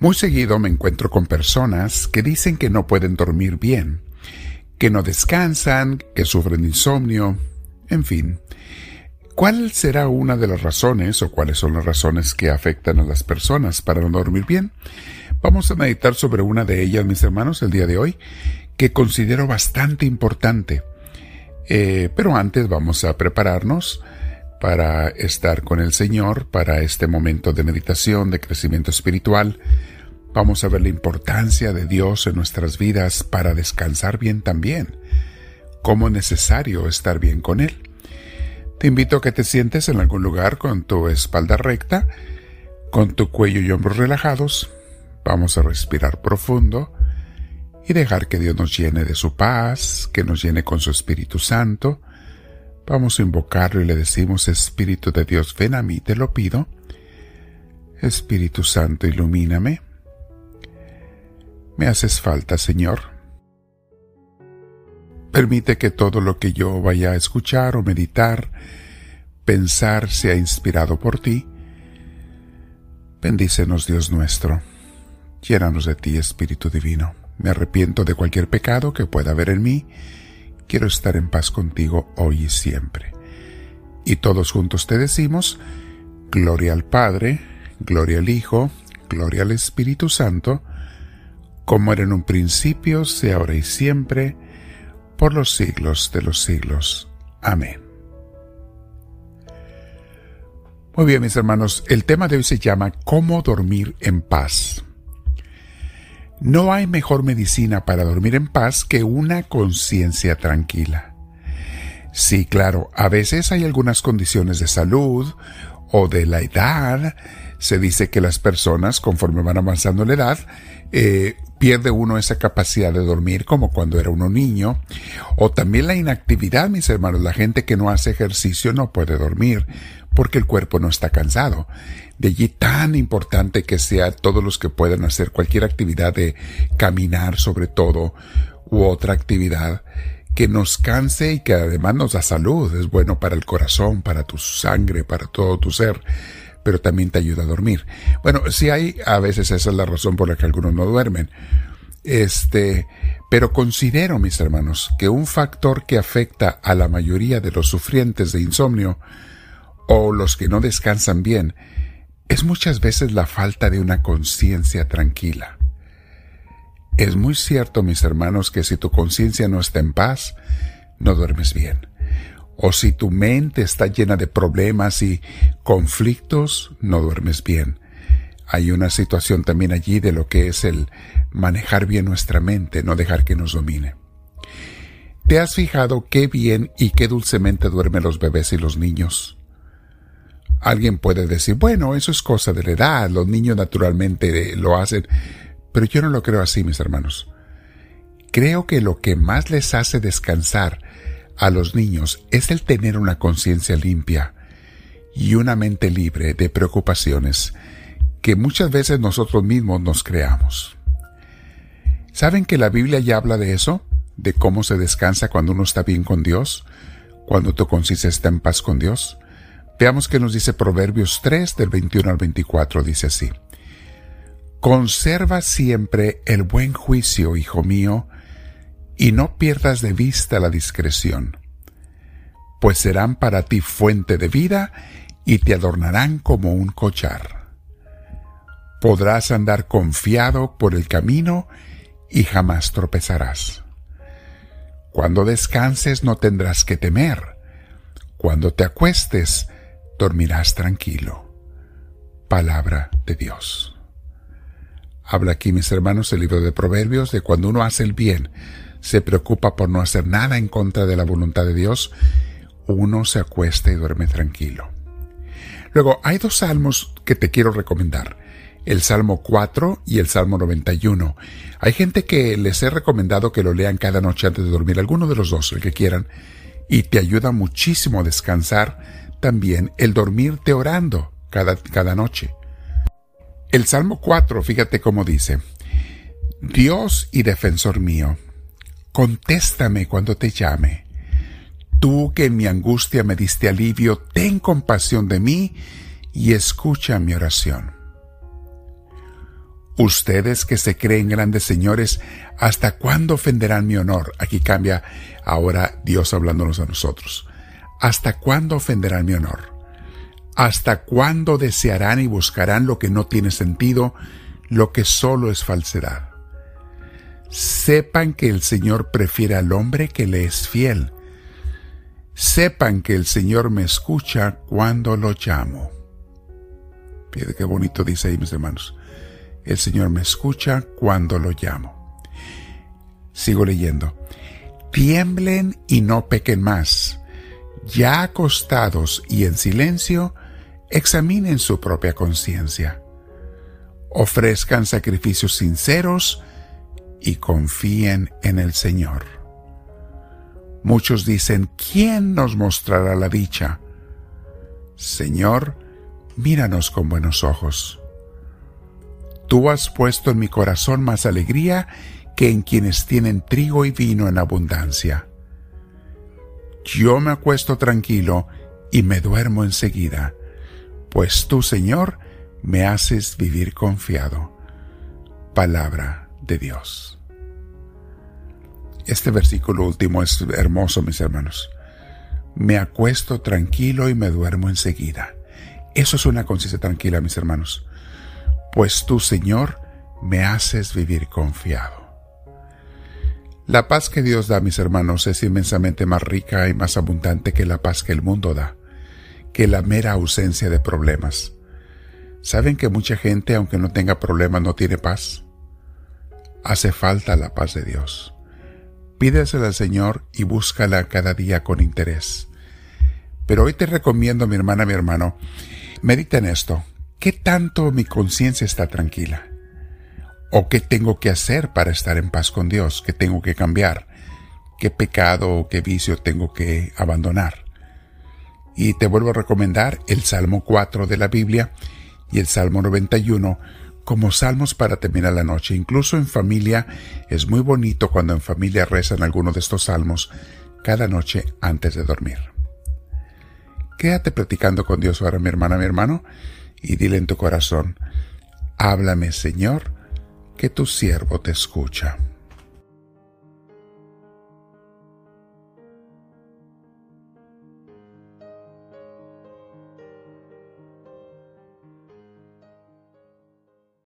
Muy seguido me encuentro con personas que dicen que no pueden dormir bien, que no descansan, que sufren insomnio, en fin. ¿Cuál será una de las razones o cuáles son las razones que afectan a las personas para no dormir bien? Vamos a meditar sobre una de ellas, mis hermanos, el día de hoy, que considero bastante importante. Eh, pero antes vamos a prepararnos para estar con el Señor, para este momento de meditación, de crecimiento espiritual. Vamos a ver la importancia de Dios en nuestras vidas para descansar bien también, cómo es necesario estar bien con Él. Te invito a que te sientes en algún lugar con tu espalda recta, con tu cuello y hombros relajados. Vamos a respirar profundo y dejar que Dios nos llene de su paz, que nos llene con su Espíritu Santo, Vamos a invocarlo y le decimos, Espíritu de Dios, ven a mí, te lo pido. Espíritu Santo, ilumíname. Me haces falta, Señor. Permite que todo lo que yo vaya a escuchar o meditar, pensar, sea inspirado por ti. Bendícenos, Dios nuestro. Llénanos de ti, Espíritu Divino. Me arrepiento de cualquier pecado que pueda haber en mí quiero estar en paz contigo hoy y siempre. Y todos juntos te decimos, Gloria al Padre, Gloria al Hijo, Gloria al Espíritu Santo, como era en un principio, sea ahora y siempre, por los siglos de los siglos. Amén. Muy bien, mis hermanos, el tema de hoy se llama ¿Cómo dormir en paz? No hay mejor medicina para dormir en paz que una conciencia tranquila. Sí, claro, a veces hay algunas condiciones de salud o de la edad. Se dice que las personas, conforme van avanzando la edad, eh, pierde uno esa capacidad de dormir como cuando era uno niño. O también la inactividad, mis hermanos. La gente que no hace ejercicio no puede dormir porque el cuerpo no está cansado. De allí tan importante que sea todos los que puedan hacer cualquier actividad de caminar sobre todo u otra actividad que nos canse y que además nos da salud. Es bueno para el corazón, para tu sangre, para todo tu ser, pero también te ayuda a dormir. Bueno, si hay, a veces esa es la razón por la que algunos no duermen. Este, pero considero, mis hermanos, que un factor que afecta a la mayoría de los sufrientes de insomnio o los que no descansan bien es muchas veces la falta de una conciencia tranquila. Es muy cierto, mis hermanos, que si tu conciencia no está en paz, no duermes bien. O si tu mente está llena de problemas y conflictos, no duermes bien. Hay una situación también allí de lo que es el manejar bien nuestra mente, no dejar que nos domine. ¿Te has fijado qué bien y qué dulcemente duermen los bebés y los niños? Alguien puede decir, bueno, eso es cosa de la edad, los niños naturalmente lo hacen, pero yo no lo creo así, mis hermanos. Creo que lo que más les hace descansar a los niños es el tener una conciencia limpia y una mente libre de preocupaciones que muchas veces nosotros mismos nos creamos. ¿Saben que la Biblia ya habla de eso? De cómo se descansa cuando uno está bien con Dios, cuando tu conciencia está en paz con Dios. Veamos qué nos dice Proverbios 3 del 21 al 24. Dice así. Conserva siempre el buen juicio, hijo mío, y no pierdas de vista la discreción, pues serán para ti fuente de vida y te adornarán como un collar. Podrás andar confiado por el camino y jamás tropezarás. Cuando descanses no tendrás que temer. Cuando te acuestes, dormirás tranquilo. Palabra de Dios. Habla aquí, mis hermanos, el libro de Proverbios, de cuando uno hace el bien, se preocupa por no hacer nada en contra de la voluntad de Dios, uno se acuesta y duerme tranquilo. Luego, hay dos salmos que te quiero recomendar. El Salmo 4 y el Salmo 91. Hay gente que les he recomendado que lo lean cada noche antes de dormir, alguno de los dos, el que quieran, y te ayuda muchísimo a descansar también el dormirte orando cada, cada noche. El Salmo 4, fíjate cómo dice, Dios y defensor mío, contéstame cuando te llame. Tú que en mi angustia me diste alivio, ten compasión de mí y escucha mi oración. Ustedes que se creen grandes señores, ¿hasta cuándo ofenderán mi honor? Aquí cambia ahora Dios hablándonos a nosotros. ¿Hasta cuándo ofenderán mi honor? ¿Hasta cuándo desearán y buscarán lo que no tiene sentido, lo que solo es falsedad? Sepan que el Señor prefiere al hombre que le es fiel. Sepan que el Señor me escucha cuando lo llamo. Fíjate qué bonito dice ahí, mis hermanos. El Señor me escucha cuando lo llamo. Sigo leyendo. Tiemblen y no pequen más. Ya acostados y en silencio, examinen su propia conciencia. Ofrezcan sacrificios sinceros y confíen en el Señor. Muchos dicen, ¿quién nos mostrará la dicha? Señor, míranos con buenos ojos. Tú has puesto en mi corazón más alegría que en quienes tienen trigo y vino en abundancia. Yo me acuesto tranquilo y me duermo enseguida, pues tú, Señor, me haces vivir confiado. Palabra de Dios. Este versículo último es hermoso, mis hermanos. Me acuesto tranquilo y me duermo enseguida. Eso es una conciencia tranquila, mis hermanos pues tú, Señor, me haces vivir confiado. La paz que Dios da, mis hermanos, es inmensamente más rica y más abundante que la paz que el mundo da, que la mera ausencia de problemas. ¿Saben que mucha gente, aunque no tenga problemas, no tiene paz? Hace falta la paz de Dios. Pídesela al Señor y búscala cada día con interés. Pero hoy te recomiendo, mi hermana, mi hermano, medita en esto. ¿Qué tanto mi conciencia está tranquila? ¿O qué tengo que hacer para estar en paz con Dios? ¿Qué tengo que cambiar? ¿Qué pecado o qué vicio tengo que abandonar? Y te vuelvo a recomendar el Salmo 4 de la Biblia y el Salmo 91 como salmos para terminar la noche. Incluso en familia es muy bonito cuando en familia rezan alguno de estos salmos cada noche antes de dormir. Quédate platicando con Dios ahora, mi hermana, mi hermano y dile en tu corazón, háblame Señor, que tu siervo te escucha.